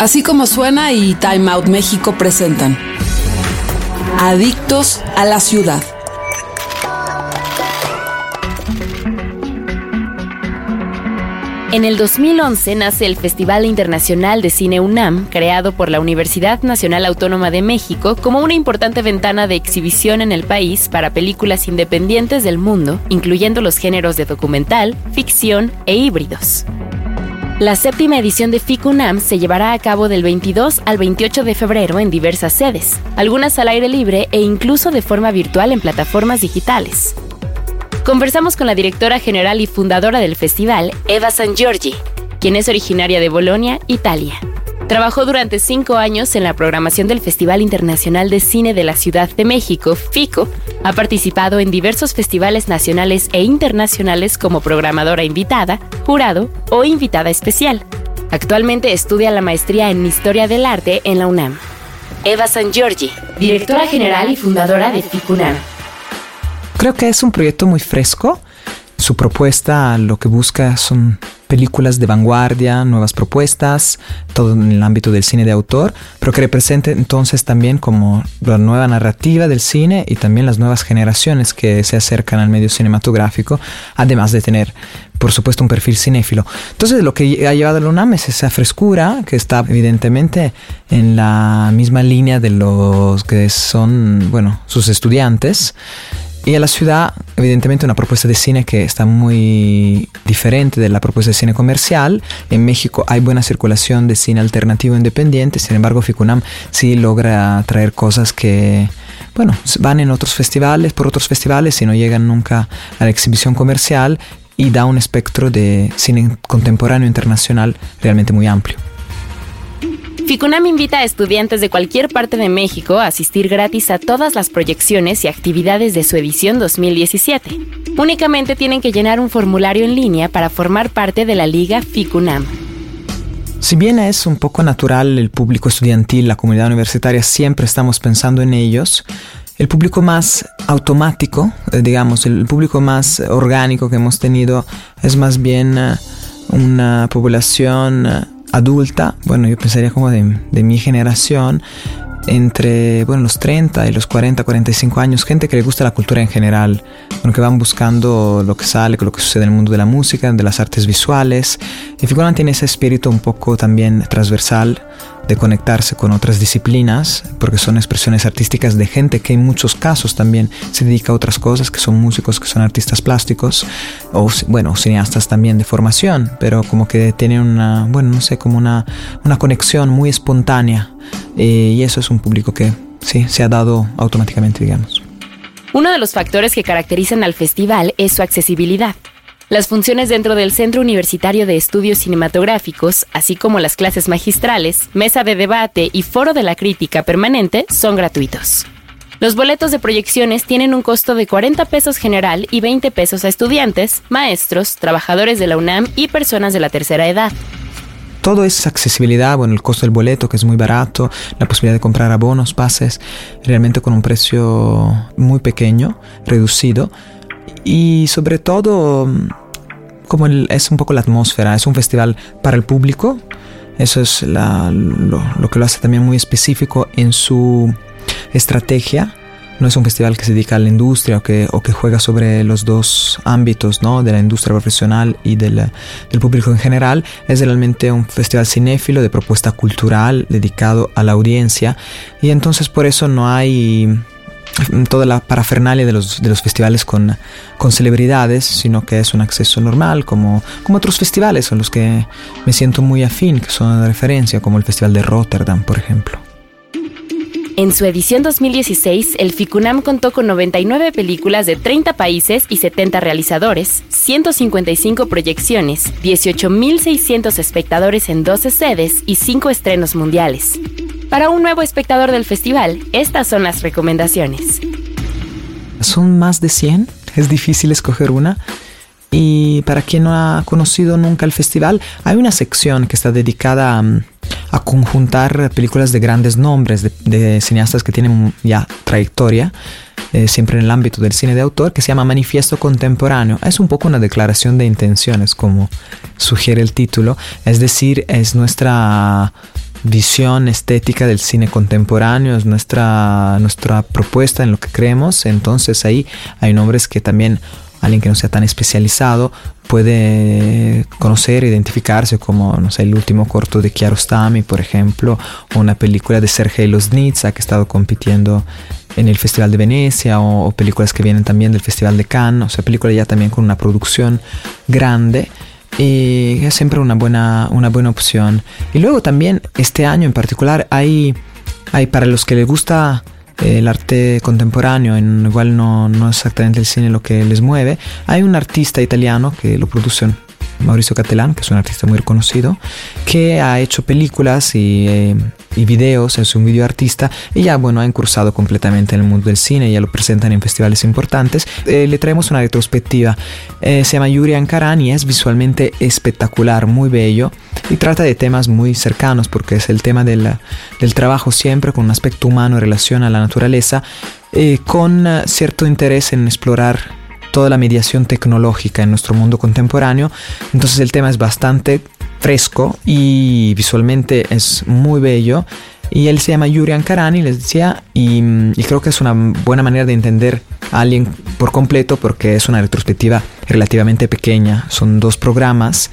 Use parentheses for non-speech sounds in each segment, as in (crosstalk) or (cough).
Así como suena y Time Out México presentan Adictos a la ciudad. En el 2011 nace el Festival Internacional de Cine UNAM, creado por la Universidad Nacional Autónoma de México como una importante ventana de exhibición en el país para películas independientes del mundo, incluyendo los géneros de documental, ficción e híbridos. La séptima edición de FICUNAM se llevará a cabo del 22 al 28 de febrero en diversas sedes, algunas al aire libre e incluso de forma virtual en plataformas digitales. Conversamos con la directora general y fundadora del festival, Eva San Giorgi, quien es originaria de Bolonia, Italia. Trabajó durante cinco años en la programación del Festival Internacional de Cine de la Ciudad de México, FICO. Ha participado en diversos festivales nacionales e internacionales como programadora invitada, jurado o invitada especial. Actualmente estudia la maestría en Historia del Arte en la UNAM. Eva San Giorgi, directora general y fundadora de FICUNAM. Creo que es un proyecto muy fresco. Su propuesta lo que busca son películas de vanguardia, nuevas propuestas, todo en el ámbito del cine de autor, pero que represente entonces también como la nueva narrativa del cine y también las nuevas generaciones que se acercan al medio cinematográfico, además de tener por supuesto un perfil cinéfilo. Entonces lo que ha llevado a la UNAM es esa frescura que está evidentemente en la misma línea de los que son, bueno, sus estudiantes y a la ciudad, evidentemente, una propuesta de cine que está muy diferente de la propuesta de cine comercial. En México hay buena circulación de cine alternativo independiente, sin embargo, Ficunam sí logra traer cosas que, bueno, van en otros festivales, por otros festivales y no llegan nunca a la exhibición comercial y da un espectro de cine contemporáneo internacional realmente muy amplio. FICUNAM invita a estudiantes de cualquier parte de México a asistir gratis a todas las proyecciones y actividades de su edición 2017. Únicamente tienen que llenar un formulario en línea para formar parte de la Liga FICUNAM. Si bien es un poco natural el público estudiantil, la comunidad universitaria, siempre estamos pensando en ellos, el público más automático, eh, digamos, el público más orgánico que hemos tenido es más bien eh, una población eh, adulta, bueno, yo pensaría como de, mi generación, entre bueno, los 30 y los 40, 45 años, gente que le gusta la cultura en general, bueno, que van buscando lo que sale, lo que sucede en el mundo de la música, de las artes visuales. Y Figueroa tiene ese espíritu un poco también transversal de conectarse con otras disciplinas, porque son expresiones artísticas de gente que en muchos casos también se dedica a otras cosas, que son músicos, que son artistas plásticos, o bueno, cineastas también de formación, pero como que tienen una, bueno, no sé, como una, una conexión muy espontánea, eh, y eso es un público que sí, se ha dado automáticamente, digamos. Uno de los factores que caracterizan al festival es su accesibilidad. Las funciones dentro del Centro Universitario de Estudios Cinematográficos, así como las clases magistrales, mesa de debate y foro de la crítica permanente son gratuitos. Los boletos de proyecciones tienen un costo de 40 pesos general y 20 pesos a estudiantes, maestros, trabajadores de la UNAM y personas de la tercera edad. Todo es accesibilidad, bueno, el costo del boleto que es muy barato, la posibilidad de comprar abonos, pases, realmente con un precio muy pequeño, reducido y sobre todo como es un poco la atmósfera, es un festival para el público, eso es lo, que lo hace también muy específico en su estrategia. No es un festival que se dedica a la industria o que, juega sobre los dos ámbitos, ¿no? de la industria profesional y del, del público en general. Es realmente un festival cinéfilo de propuesta cultural dedicado a la audiencia y entonces por eso no hay toda la parafernalia de los, de los festivales con, con, celebridades, sino que es un acceso normal, como, como otros festivales con los que me siento muy afín, que son de referencia, como el Festival de Rotterdam, por ejemplo. En su edición 2016, el FICUNAM contó con 99 películas de 30 países y 70 realizadores, 155 proyecciones, 18.600 espectadores en 12 sedes y 5 estrenos mundiales. Para un nuevo espectador del festival, estas son las recomendaciones. Son más de 100, es difícil escoger una. Y para quien no ha conocido nunca el festival, hay una sección que está dedicada a, conjuntar películas de grandes nombres, de, cineastas que tienen ya trayectoria, eh, siempre en el ámbito del cine de autor, que se llama Manifiesto Contemporáneo. Es un poco una declaración de intenciones, como sugiere el título. Es decir, es nuestra visión estética del cine contemporáneo, es nuestra, nuestra propuesta en lo que creemos. Entonces ahí hay nombres que también alguien que no sea tan especializado puede conocer, identificarse como, no sé, el último corto de Kiarostami, por ejemplo, o una película de Sergei Loznitsa que ha estado compitiendo en el Festival de Venecia, o, películas que vienen también del Festival de Cannes, o sea, películas ya también con una producción grande. Y es siempre una buena, una buena opción. Y luego también este año en particular hay, hay para los que les gusta el arte contemporáneo, en igual no, no exactamente el cine lo que les mueve, hay un artista italiano que lo produce Mauricio Catalán, que es un artista muy reconocido, que ha hecho películas y, eh, y, videos, es un videoartista y ya bueno, ha incursado completamente en el mundo del cine, ya lo presentan en festivales importantes. Eh, le traemos una retrospectiva, eh, se llama Yuri Ankaran y es visualmente espectacular, muy bello y trata de temas muy cercanos porque es el tema del, del trabajo siempre con un aspecto humano en relación a la naturaleza, con cierto interés en explorar toda la mediación tecnológica en nuestro mundo contemporáneo. Entonces el tema es bastante fresco y visualmente es muy bello. Y él se llama Yuri Ankarani, les decía, y, y, creo que es una buena manera de entender a alguien por completo porque es una retrospectiva relativamente pequeña. Son dos programas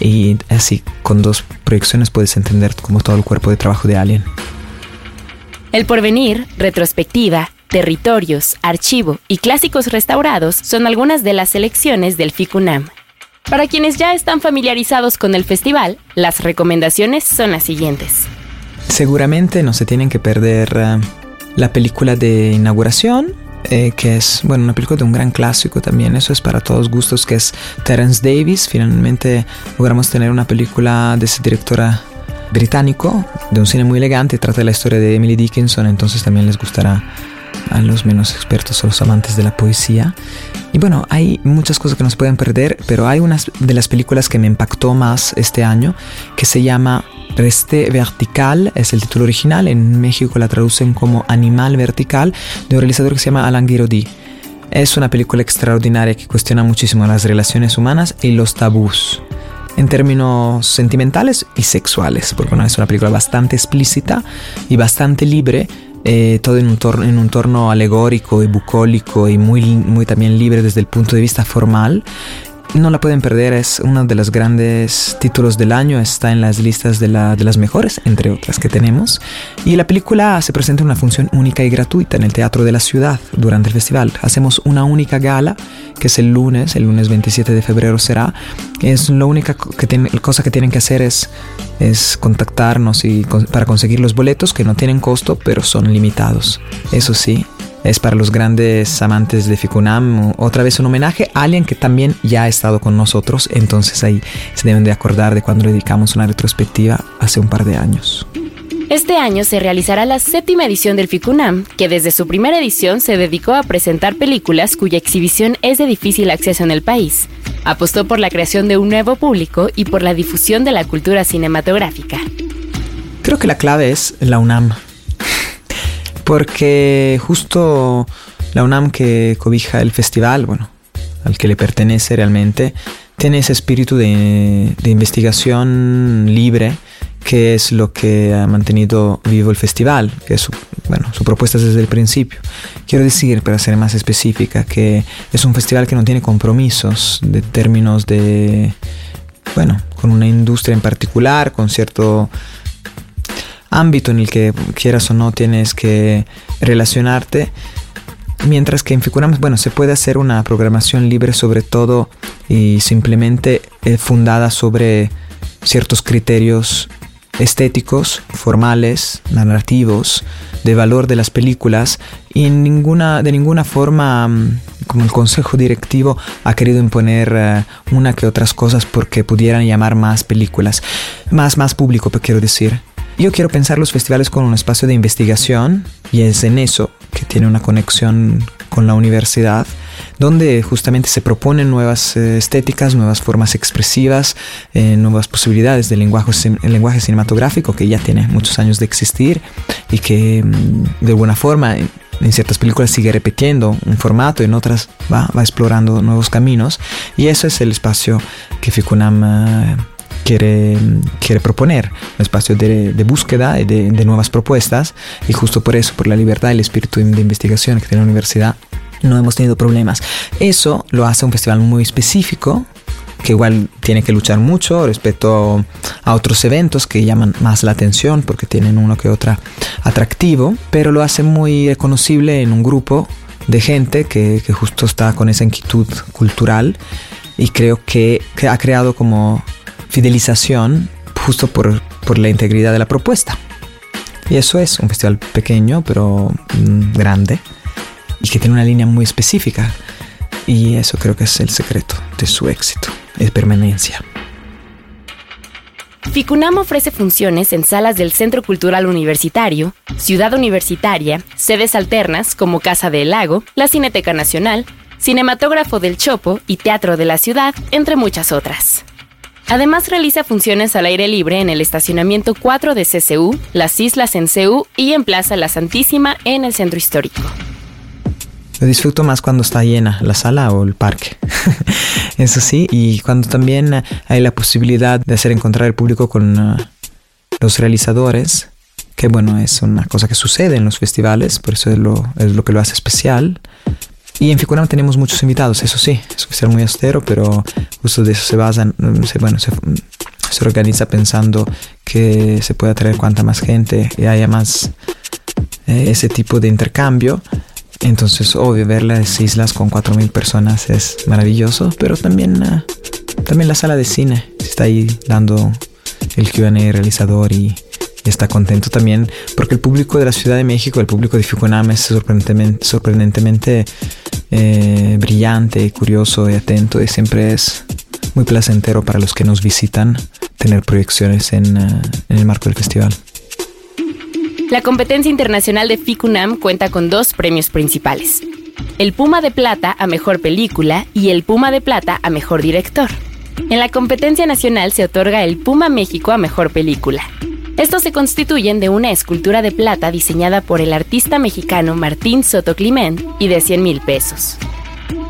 y así con dos proyecciones puedes entender como todo el cuerpo de trabajo de alguien. El porvenir, retrospectiva, territorios, archivo y clásicos restaurados son algunas de las selecciones del FICUNAM. Para quienes ya están familiarizados con el festival, las recomendaciones son las siguientes. Seguramente no se tienen que perder eh, la película de inauguración, eh, que es, bueno, una película de un gran clásico también, eso es para todos gustos, que es Terence Davis. Finalmente logramos tener una película de ese directora británico, de un cine muy elegante, trata de la historia de Emily Dickinson, entonces también les gustará a los menos expertos o los amantes de la poesía. Y bueno, hay muchas cosas que nos pueden perder, pero hay una de las películas que me impactó más este año que se llama Reste Vertical, es el título original, en México la traducen como Animal Vertical, de un realizador que se llama Alan Guiraudy. Es una película extraordinaria que cuestiona muchísimo las relaciones humanas y los tabús en términos sentimentales y sexuales, porque bueno, es una película bastante explícita y bastante libre eh, todo en un, torno, en un torno alegórico y bucólico y muy, muy también libre desde el punto de vista formal no la pueden perder, es uno de los grandes títulos del año, está en las listas de, las mejores, entre otras que tenemos. Y la película se presenta en una función única y gratuita en el Teatro de la Ciudad durante el festival. Hacemos una única gala, que es el lunes, el lunes 27 de febrero será. Es la única que cosa que tienen que hacer es, es contactarnos y para conseguir los boletos que no tienen costo, pero son limitados. Eso sí, es para los grandes amantes de Ficunam. Otra vez un homenaje a alguien que también ya ha estado con nosotros, entonces ahí se deben de acordar de cuando dedicamos una retrospectiva hace un par de años. Este año se realizará la séptima edición del FICUNAM, que desde su primera edición se dedicó a presentar películas cuya exhibición es de difícil acceso en el país. Apostó por la creación de un nuevo público y por la difusión de la cultura cinematográfica. Creo que la clave es la UNAM porque justo la UNAM que cobija el festival, bueno, al que le pertenece realmente, tiene ese espíritu de, investigación libre que es lo que ha mantenido vivo el festival, que es su, bueno, su propuesta desde el principio. Quiero decir, para ser más específica, que es un festival que no tiene compromisos de términos de, bueno, con una industria en particular, con cierto ámbito en el que quieras o no tienes que relacionarte. Mientras que en Ficunam, bueno, se puede hacer una programación libre sobre todo y simplemente eh, fundada sobre ciertos criterios estéticos, formales, narrativos, de valor de las películas y ninguna, de ninguna forma mm, como el consejo directivo ha querido imponer eh, una que otras cosas porque pudieran llamar más películas, más, más público, quiero decir. Yo quiero pensar los festivales como un espacio de investigación y es en eso que tiene una conexión con la universidad, donde justamente se proponen nuevas eh, estéticas, nuevas formas expresivas, eh, nuevas posibilidades del lenguaje, cinematográfico que ya tiene muchos años de existir y que mm, de alguna forma en ciertas películas sigue repitiendo un formato, en otras va, explorando nuevos caminos. Y eso es el espacio que Ficunam... quiere, quiere proponer, un espacio de, búsqueda y de, de, nuevas propuestas y justo por eso, por la libertad y el espíritu de investigación que tiene la universidad, no hemos tenido problemas. Eso lo hace un festival muy específico que igual tiene que luchar mucho respecto a otros eventos que llaman más la atención porque tienen uno que otro atractivo, pero lo hace muy reconocible en un grupo de gente que, que justo está con esa inquietud cultural y creo que, que ha creado como fidelización justo por, por, la integridad de la propuesta. Y eso es un festival pequeño pero mm, grande y que tiene una línea muy específica. Y eso creo que es el secreto de su éxito es permanencia. FICUNAM ofrece funciones en salas del Centro Cultural Universitario, Ciudad Universitaria, sedes alternas como Casa del Lago, la Cineteca Nacional, Cinematógrafo del Chopo y Teatro de la Ciudad, entre muchas otras. Además realiza funciones al aire libre en el estacionamiento 4 de CCU, las Islas en CU y en Plaza La Santísima en el Centro Histórico. Lo disfruto más cuando está llena la sala o el parque. (laughs) Eso sí, y cuando también hay la posibilidad de hacer encontrar el público con uh, los realizadores, que bueno, es una cosa que sucede en los festivales, por eso es lo, es lo que lo hace especial. Y en Ficunam tenemos muchos invitados, eso sí, es un festival muy austero, pero justo de eso se basa, se, bueno, se, se organiza pensando que se puede atraer cuanta más gente y haya más eh, ese tipo de intercambio. Entonces, obvio, ver las islas con 4.000 personas es maravilloso, pero también, ah, también la sala de cine está ahí dando el QA realizador y, está contento también porque el público de la Ciudad de México, el público de Fukunaga es sorprendentemente, sorprendentemente eh, brillante, curioso y atento y siempre es muy placentero para los que nos visitan tener proyecciones en, ah, en el marco del festival. La competencia internacional de FICUNAM cuenta con dos premios principales. El Puma de Plata a Mejor Película y el Puma de Plata a Mejor Director. En la competencia nacional se otorga el Puma México a Mejor Película. Estos se constituyen de una escultura de plata diseñada por el artista mexicano Martín Soto Climent y de 100 mil pesos.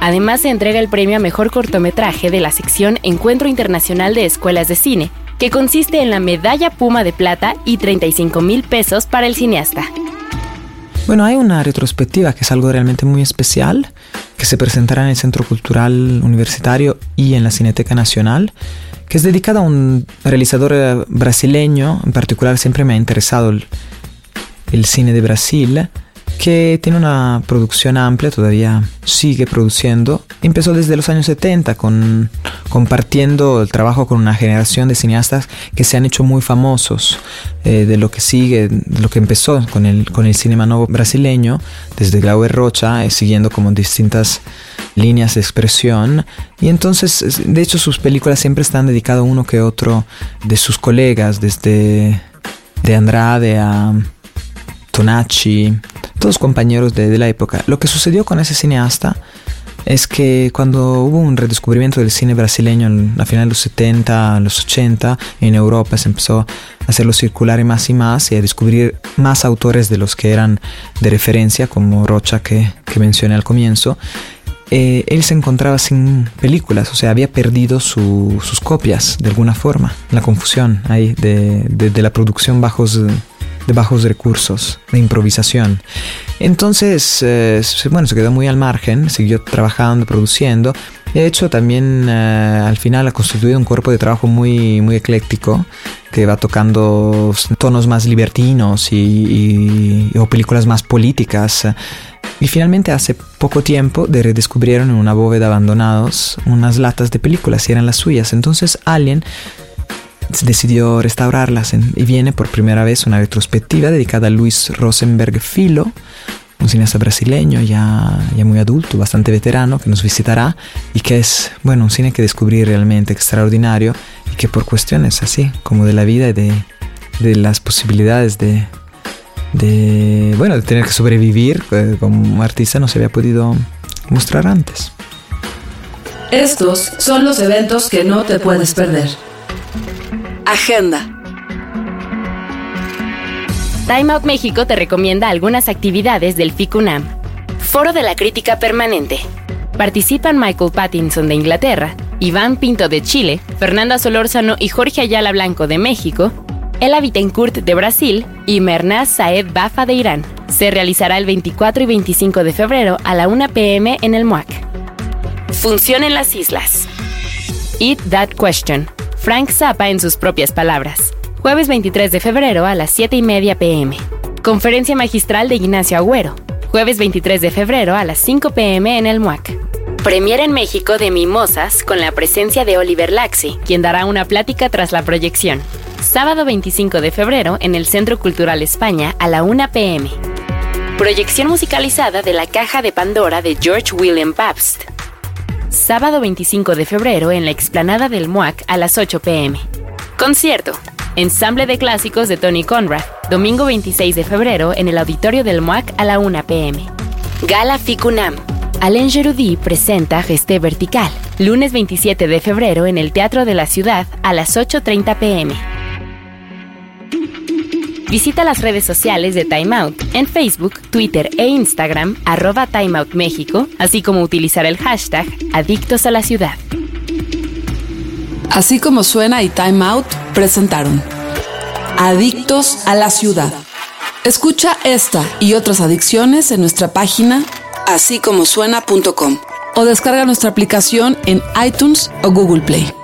Además se entrega el premio a Mejor Cortometraje de la sección Encuentro Internacional de Escuelas de Cine, que consiste en la medalla Puma de Plata y 35 mil pesos para el cineasta. Bueno, hay una retrospectiva que es algo realmente muy especial, que se presentará en el Centro Cultural Universitario y en la Cineteca Nacional, que es dedicada a un realizador eh, brasileño, en particular siempre me ha interesado el, el cine de Brasil, que tiene una producción amplia, todavía sigue produciendo. Empezó desde los años 70 con, compartiendo el trabajo con una generación de cineastas que se han hecho muy famosos eh, de lo que sigue, lo que empezó con el, con el cinema nuevo brasileño, desde Glauber Rocha, eh, siguiendo como distintas líneas de expresión. Y entonces, de hecho, sus películas siempre están dedicadas a uno que otro de sus colegas, desde de Andrade a Tonacci, todos compañeros de, la época. Lo que sucedió con ese cineasta es que cuando hubo un redescubrimiento del cine brasileño en la final de los 70, los 80, en Europa se empezó a hacerlo circular y más y más y a descubrir más autores de los que eran de referencia, como Rocha que, que mencioné al comienzo. Eh, él se encontraba sin películas, o sea, había perdido sus copias de alguna forma, la confusión ahí de, de la producción bajos de bajos recursos, de improvisación. Entonces, eh, bueno, se quedó muy al margen, siguió trabajando, produciendo. De hecho, también eh, al final ha constituido un cuerpo de trabajo muy, muy ecléctico que va tocando tonos más libertinos y, o películas más políticas. Y finalmente hace poco tiempo de redescubrieron en una bóveda abandonados unas latas de películas y eran las suyas. Entonces Alien decidió restaurarlas y viene por primera vez una retrospectiva dedicada a Luis Rosenberg Filo, un cineasta brasileño ya, ya muy adulto, bastante veterano, que nos visitará y que es, bueno, un cine que descubrí realmente extraordinario y que por cuestiones así, como de la vida y de, de las posibilidades de, bueno, de tener que sobrevivir eh, como artista no se había podido mostrar antes. Estos son los eventos que no te puedes perder. Agenda. Time Out México te recomienda algunas actividades del FICUNAM. Foro de la Crítica Permanente. Participan Michael Pattinson de Inglaterra, Iván Pinto de Chile, Fernanda Solórzano y Jorge Ayala Blanco de México, Ela Bittencourt de Brasil y Mernaz Saed Bafa de Irán. Se realizará el 24 y 25 de febrero a la 1 pm en el MUAC. Función en las islas. Eat That Question. Frank Zappa en sus propias palabras. Jueves 23 de febrero a las 7 y media pm. Conferencia magistral de Ignacio Agüero. Jueves 23 de febrero a las 5 pm en el MUAC. Premier en México de Mimosas con la presencia de Oliver Laxi, quien dará una plática tras la proyección. Sábado 25 de febrero en el Centro Cultural España a la 1 pm. Proyección musicalizada de la Caja de Pandora de George William Pabst. Sábado 25 de febrero en la explanada del MUAC a las 8 pm. Concierto. Ensamble de clásicos de Tony Conrad. Domingo 26 de febrero en el auditorio del MUAC a la 1 pm. Gala Ficunam. Alain Gerudy presenta Gesté Vertical. Lunes 27 de febrero en el Teatro de la Ciudad a las 8.30 pm. Visita las redes sociales de Time Out en Facebook, Twitter e Instagram, arroba Time México, así como utilizar el hashtag Adictos a la Ciudad. Así como suena y Time Out presentaron Adictos a la Ciudad. Escucha esta y otras adicciones en nuestra página así como suena.com o descarga nuestra aplicación en iTunes o Google Play.